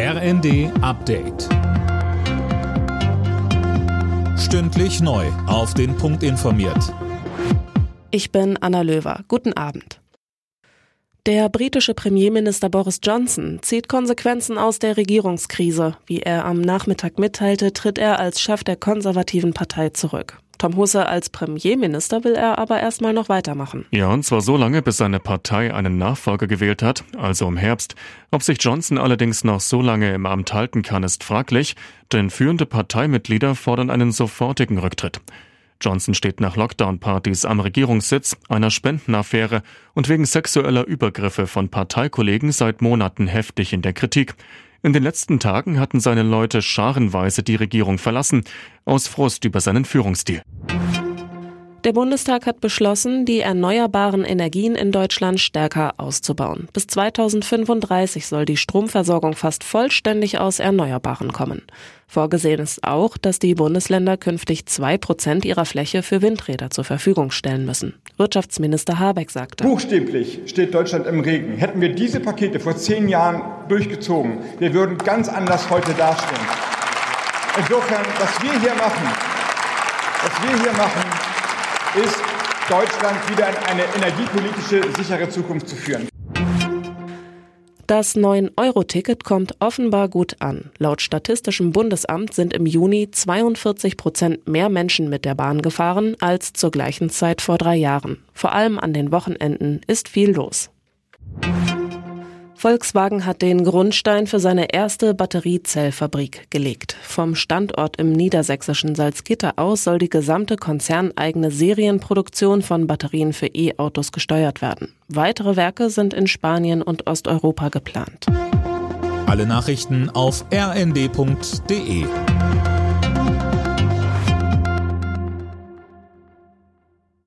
RND Update. Stündlich neu. Auf den Punkt informiert. Ich bin Anna Löwer. Guten Abend. Der britische Premierminister Boris Johnson zieht Konsequenzen aus der Regierungskrise. Wie er am Nachmittag mitteilte, tritt er als Chef der konservativen Partei zurück. Tom Husse als Premierminister will er aber erstmal noch weitermachen. Ja, und zwar so lange, bis seine Partei einen Nachfolger gewählt hat, also im Herbst. Ob sich Johnson allerdings noch so lange im Amt halten kann, ist fraglich, denn führende Parteimitglieder fordern einen sofortigen Rücktritt. Johnson steht nach Lockdown-Partys am Regierungssitz, einer Spendenaffäre und wegen sexueller Übergriffe von Parteikollegen seit Monaten heftig in der Kritik. In den letzten Tagen hatten seine Leute scharenweise die Regierung verlassen, aus Frust über seinen Führungsstil. Der Bundestag hat beschlossen, die erneuerbaren Energien in Deutschland stärker auszubauen. Bis 2035 soll die Stromversorgung fast vollständig aus Erneuerbaren kommen. Vorgesehen ist auch, dass die Bundesländer künftig zwei Prozent ihrer Fläche für Windräder zur Verfügung stellen müssen. Wirtschaftsminister Habeck sagte. Buchstäblich steht Deutschland im Regen. Hätten wir diese Pakete vor zehn Jahren durchgezogen, wir würden ganz anders heute dastehen. Insofern, was wir hier machen, was wir hier machen, ist, Deutschland wieder in eine energiepolitische sichere Zukunft zu führen. Das 9-Euro-Ticket kommt offenbar gut an. Laut Statistischem Bundesamt sind im Juni 42 Prozent mehr Menschen mit der Bahn gefahren als zur gleichen Zeit vor drei Jahren. Vor allem an den Wochenenden ist viel los. Volkswagen hat den Grundstein für seine erste Batteriezellfabrik gelegt. Vom Standort im niedersächsischen Salzgitter aus soll die gesamte konzerneigene Serienproduktion von Batterien für E-Autos gesteuert werden. Weitere Werke sind in Spanien und Osteuropa geplant. Alle Nachrichten auf rnd.de